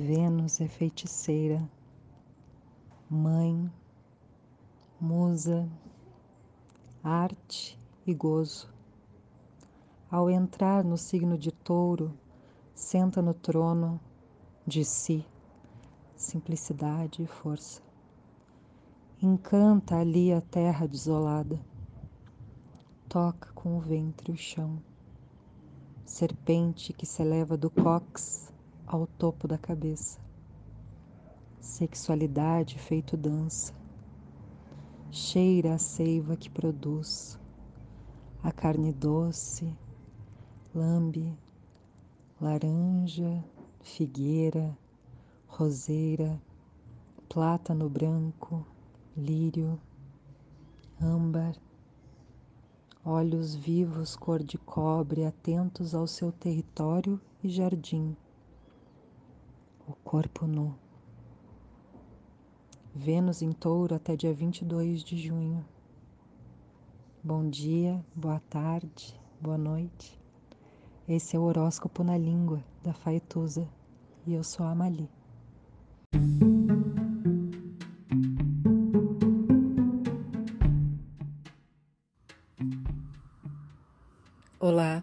Vênus é feiticeira, mãe, musa, arte e gozo. Ao entrar no signo de touro, senta no trono de si, simplicidade e força. Encanta ali a terra desolada, toca com o ventre o chão, serpente que se eleva do cox ao topo da cabeça. Sexualidade feito dança, cheira a seiva que produz, a carne doce, lambe, laranja, figueira, roseira, plátano branco, lírio, âmbar, olhos vivos cor de cobre atentos ao seu território e jardim o corpo nu. Vênus em touro até dia 22 de junho. Bom dia, boa tarde, boa noite. Esse é o horóscopo na língua da Faetusa e eu sou a Mali. Olá,